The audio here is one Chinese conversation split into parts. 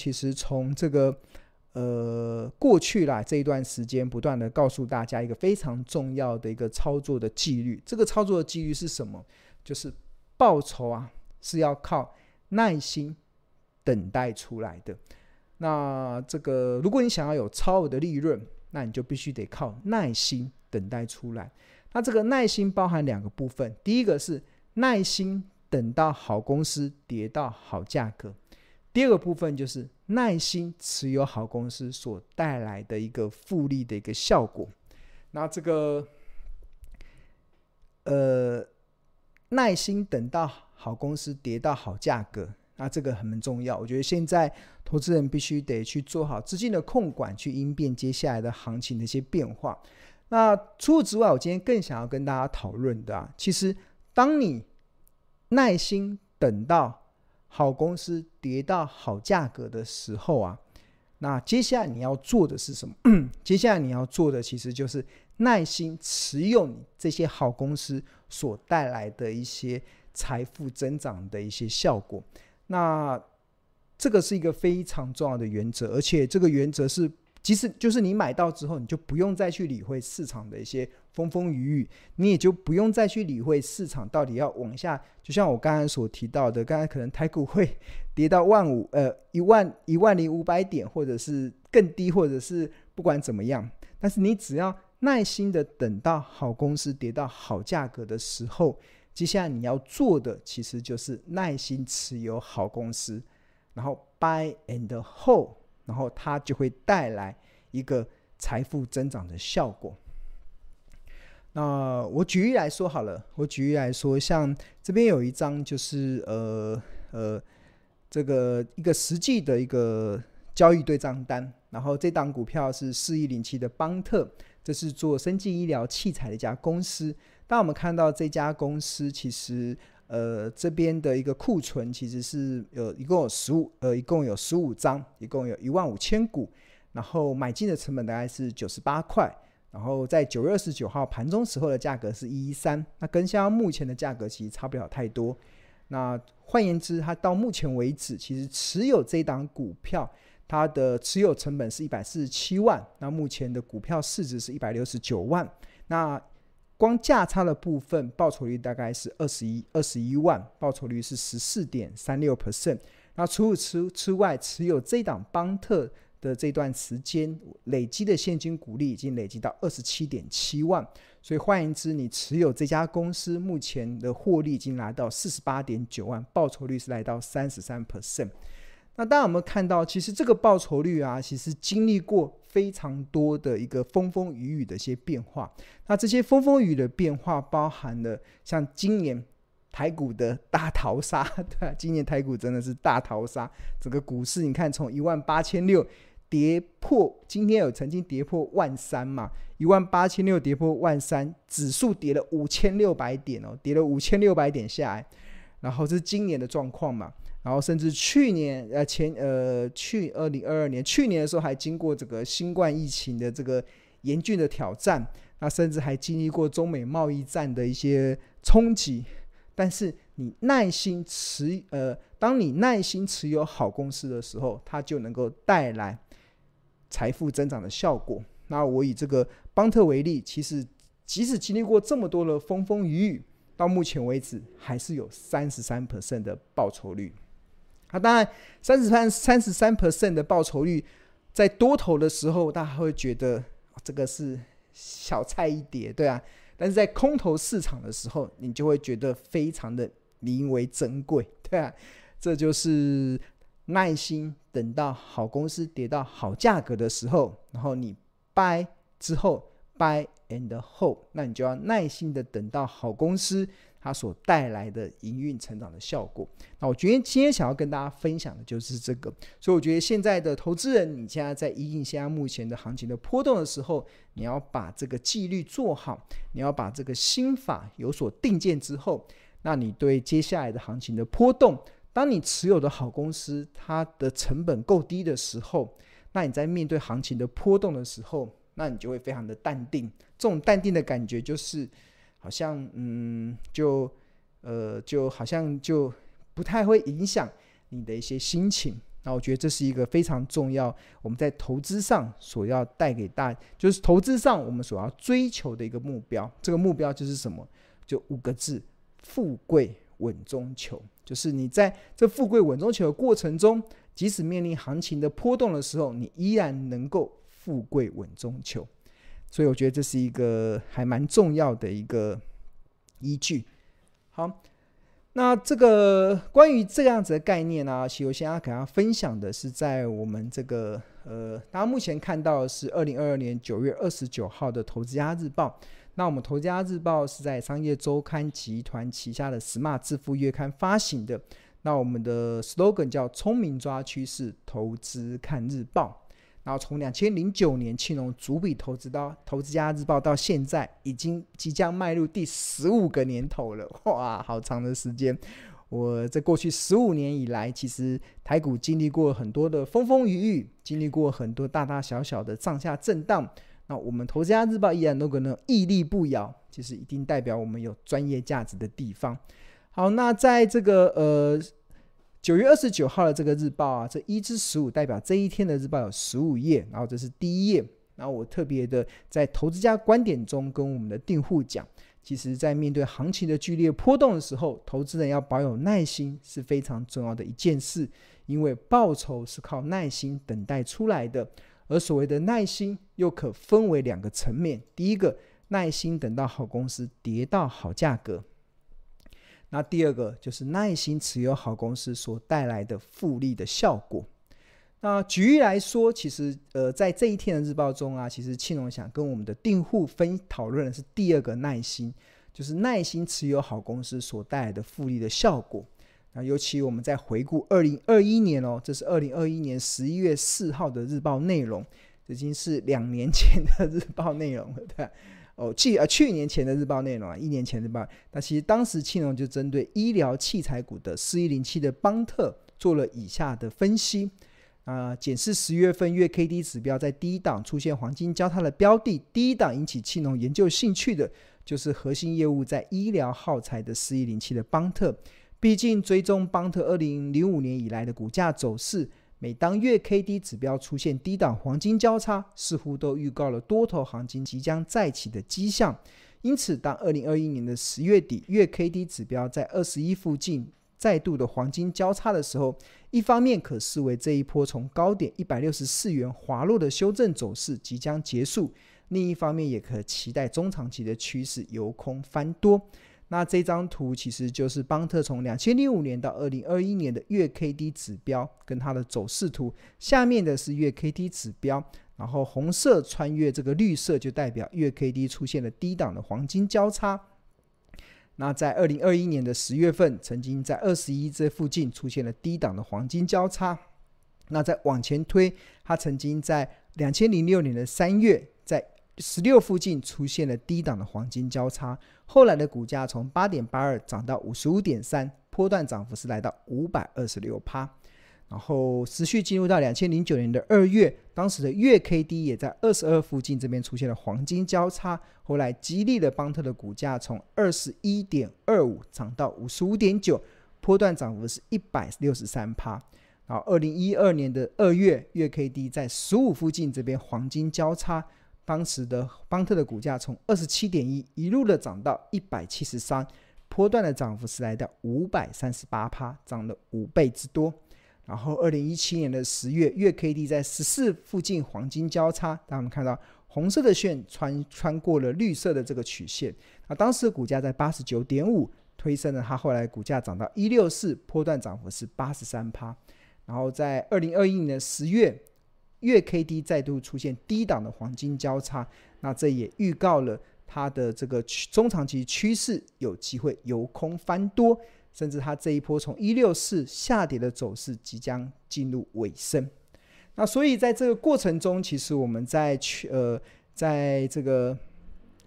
其实从这个呃过去啦这一段时间，不断的告诉大家一个非常重要的一个操作的纪律。这个操作的纪律是什么？就是报酬啊是要靠耐心等待出来的。那这个如果你想要有超额的利润，那你就必须得靠耐心等待出来。那这个耐心包含两个部分，第一个是耐心等到好公司跌到好价格，第二个部分就是耐心持有好公司所带来的一个复利的一个效果。那这个呃，耐心等到好公司跌到好价格，那这个很重要。我觉得现在投资人必须得去做好资金的控管，去应变接下来的行情的一些变化。那除此之外，我今天更想要跟大家讨论的啊，其实当你耐心等到好公司跌到好价格的时候啊，那接下来你要做的是什么？接下来你要做的其实就是耐心持有你这些好公司所带来的一些财富增长的一些效果。那这个是一个非常重要的原则，而且这个原则是。即使就是你买到之后，你就不用再去理会市场的一些风风雨雨，你也就不用再去理会市场到底要往下。就像我刚才所提到的，刚才可能台股会跌到万五，呃，一万一万零五百点，或者是更低，或者是不管怎么样。但是你只要耐心的等到好公司跌到好价格的时候，接下来你要做的其实就是耐心持有好公司，然后 buy and hold。然后它就会带来一个财富增长的效果。那我举例来说好了，我举例来说，像这边有一张就是呃呃这个一个实际的一个交易对账单，然后这档股票是四一零七的邦特，这是做生技医疗器材的一家公司。当我们看到这家公司其实。呃，这边的一个库存其实是有一共有十五，呃，一共有十五张，一共有一万五千股，然后买进的成本大概是九十八块，然后在九月二十九号盘中时候的价格是一一三，那跟现在目前的价格其实差不了太多。那换言之，它到目前为止，其实持有这档股票，它的持有成本是一百四十七万，那目前的股票市值是一百六十九万，那。光价差的部分，报酬率大概是二十一二十一万，报酬率是十四点三六 percent。那除此之之外，持有这档邦特的这段时间，累积的现金股利已经累积到二十七点七万。所以换言之，你持有这家公司目前的获利已经来到四十八点九万，报酬率是来到三十三 percent。那当然，我们看到，其实这个报酬率啊，其实经历过非常多的一个风风雨雨的一些变化。那这些风风雨雨的变化，包含了像今年台股的大逃杀，对啊，今年台股真的是大逃杀。整个股市，你看从一万八千六跌破，今天有曾经跌破万三嘛？一万八千六跌破万三，指数跌了五千六百点哦，跌了五千六百点下来。然后这是今年的状况嘛？然后甚至去年呃前呃去二零二二年去年的时候还经过这个新冠疫情的这个严峻的挑战，那甚至还经历过中美贸易战的一些冲击。但是你耐心持呃，当你耐心持有好公司的时候，它就能够带来财富增长的效果。那我以这个邦特为例，其实即使经历过这么多的风风雨雨，到目前为止还是有三十三 percent 的报酬率。啊、当然，三十三、三十三 percent 的报酬率，在多头的时候，大家会觉得、这个是小菜一碟，对啊。但是在空头市场的时候，你就会觉得非常的名为珍贵，对啊。这就是耐心等到好公司跌到好价格的时候，然后你 buy 之后 buy and hold，那你就要耐心的等到好公司。它所带来的营运成长的效果，那我觉得今天想要跟大家分享的就是这个，所以我觉得现在的投资人，你现在在因应现在目前的行情的波动的时候，你要把这个纪律做好，你要把这个心法有所定见之后，那你对接下来的行情的波动，当你持有的好公司它的成本够低的时候，那你在面对行情的波动的时候，那你就会非常的淡定，这种淡定的感觉就是。好像嗯，就呃，就好像就不太会影响你的一些心情。那我觉得这是一个非常重要，我们在投资上所要带给大，就是投资上我们所要追求的一个目标。这个目标就是什么？就五个字：富贵稳中求。就是你在这富贵稳中求的过程中，即使面临行情的波动的时候，你依然能够富贵稳中求。所以我觉得这是一个还蛮重要的一个依据。好。那这个关于这样子的概念呢、啊，其实我想要给大家分享的是，在我们这个呃，大家目前看到的是二零二二年九月二十九号的《投资家日报》。那我们《投资家日报》是在商业周刊集团旗下的 Smart 致富月刊发行的。那我们的 slogan 叫“聪明抓趋势，投资看日报”。然后从两千零九年庆农主笔投资到《投资家日报》到现在，已经即将迈入第十五个年头了，哇，好长的时间！我在过去十五年以来，其实台股经历过很多的风风雨雨，经历过很多大大小小的上下震荡。那我们《投资家日报》依然能够屹立不摇，其实一定代表我们有专业价值的地方。好，那在这个呃。九月二十九号的这个日报啊，这一至十五代表这一天的日报有十五页，然后这是第一页。然后我特别的在投资家观点中跟我们的订户讲，其实，在面对行情的剧烈波动的时候，投资人要保有耐心是非常重要的一件事，因为报酬是靠耐心等待出来的。而所谓的耐心又可分为两个层面，第一个，耐心等到好公司跌到好价格。那第二个就是耐心持有好公司所带来的复利的效果。那举例来说，其实呃，在这一天的日报中啊，其实庆农想跟我们的订户分讨论的是第二个耐心，就是耐心持有好公司所带来的复利的效果。那尤其我们在回顾二零二一年哦，这是二零二一年十一月四号的日报内容，已经是两年前的日报内容了，对吧。哦，去呃去年前的日报内容啊，一年前的日报，那其实当时庆农就针对医疗器材股的四一零七的邦特做了以下的分析。啊，检视十月份月 K D 指标在低档出现黄金交叉的标的，第一档引起庆农研究兴趣的就是核心业务在医疗耗材的四一零七的邦特，毕竟追踪邦特二零零五年以来的股价走势。每当月 K D 指标出现低档黄金交叉，似乎都预告了多头行情即将再起的迹象。因此，当二零二一年的十月底月 K D 指标在二十一附近再度的黄金交叉的时候，一方面可视为这一波从高点一百六十四元滑落的修正走势即将结束；另一方面，也可期待中长期的趋势由空翻多。那这张图其实就是邦特从两千零五年到二零二一年的月 K D 指标跟它的走势图，下面的是月 K D 指标，然后红色穿越这个绿色就代表月 K D 出现了低档的黄金交叉。那在二零二一年的十月份，曾经在二十一这附近出现了低档的黄金交叉。那再往前推，它曾经在两千零六年的三月，在十六附近出现了低档的黄金交叉，后来的股价从八点八二涨到五十五点三，波段涨幅是来到五百二十六趴。然后持续进入到两千零九年的二月，当时的月 K D 也在二十二附近这边出现了黄金交叉，后来激励了邦特的股价从二十一点二五涨到五十五点九，波段涨幅是一百六十三趴。然后二零一二年的二月，月 K D 在十五附近这边黄金交叉。当时的邦特的股价从二十七点一一路的涨到一百七十三，波段的涨幅是来到五百三十八趴，涨了五倍之多。然后二零一七年的十月，月 K D 在十四附近黄金交叉，当我们看到红色的线穿穿过了绿色的这个曲线，那当时的股价在八十九点五，推升了它后来股价涨到一六四，波段涨幅是八十三趴。然后在二零二一年的十月。月 K D 再度出现低档的黄金交叉，那这也预告了它的这个中长期趋势有机会由空翻多，甚至它这一波从一六四下跌的走势即将进入尾声。那所以在这个过程中，其实我们在去呃，在这个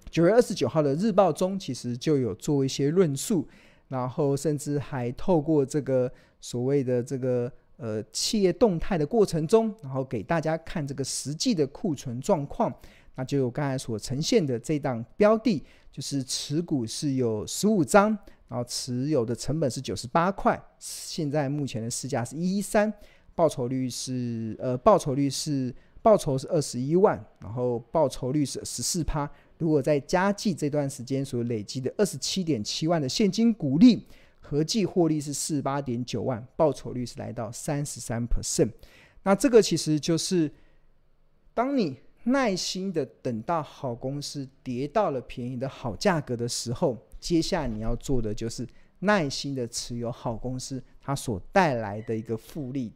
九月二十九号的日报中，其实就有做一些论述，然后甚至还透过这个所谓的这个。呃，企业动态的过程中，然后给大家看这个实际的库存状况，那就有刚才所呈现的这档标的，就是持股是有十五张，然后持有的成本是九十八块，现在目前的市价是一一三，报酬率是呃报酬率是报酬是二十一万，然后报酬率是十四趴。如果在加计这段时间所累积的二十七点七万的现金股利，合计获利是四十八点九万，报酬率是来到三十三 percent。那这个其实就是当你耐心的等到好公司跌到了便宜的好价格的时候，接下来你要做的就是耐心的持有好公司它所带来的一个复利，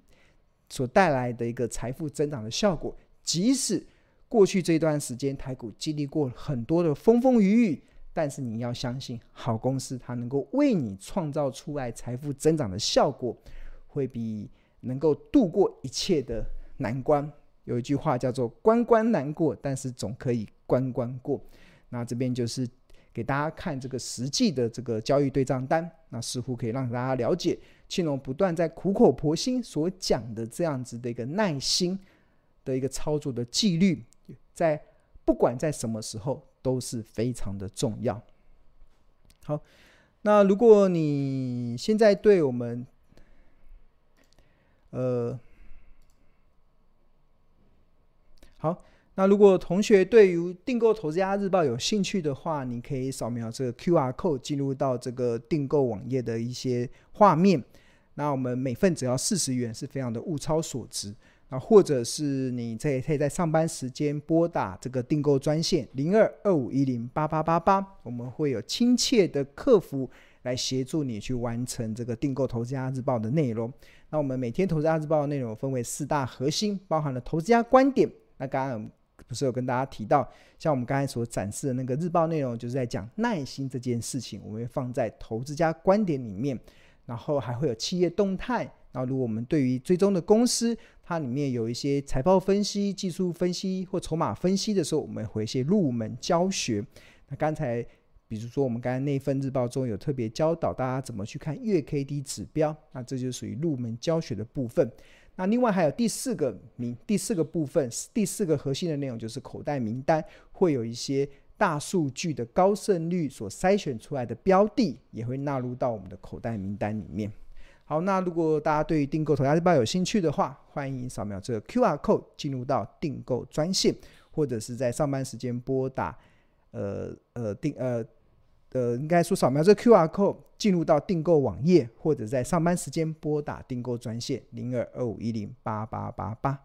所带来的一个财富增长的效果。即使过去这段时间台股经历过很多的风风雨雨，但是你要相信好公司它能够为你创造出来财富增长的效果，会比能够度过一切的难关。有一句话叫做“关关难过，但是总可以关关过”。那这边就是给大家看这个实际的这个交易对账单，那似乎可以让大家了解庆隆不断在苦口婆心所讲的这样子的一个耐心的一个操作的纪律，在不管在什么时候都是非常的重要。好，那如果你现在对我们，呃。好，那如果同学对于订购《投资家日报》有兴趣的话，你可以扫描这个 QR code 进入到这个订购网页的一些画面。那我们每份只要四十元，是非常的物超所值。啊，或者是你在可以在上班时间拨打这个订购专线零二二五一零八八八八，我们会有亲切的客服来协助你去完成这个订购《投资家日报》的内容。那我们每天《投资家日报》的内容分为四大核心，包含了投资家观点。那刚刚不是有跟大家提到，像我们刚才所展示的那个日报内容，就是在讲耐心这件事情，我们会放在投资家观点里面，然后还会有企业动态。那，如果我们对于追踪的公司，它里面有一些财报分析、技术分析或筹码分析的时候，我们会一些入门教学。那刚才，比如说我们刚才那份日报中有特别教导大家怎么去看月 K D 指标，那这就属于入门教学的部分。那另外还有第四个名，第四个部分，第四个核心的内容就是口袋名单，会有一些大数据的高胜率所筛选出来的标的，也会纳入到我们的口袋名单里面。好，那如果大家对于订购《投资家日报》有兴趣的话，欢迎扫描这个 QR code 进入到订购专线，或者是在上班时间拨打，呃呃订呃。呃，应该说扫描这 QR code 进入到订购网页，或者在上班时间拨打订购专线零二二五一零八八八八。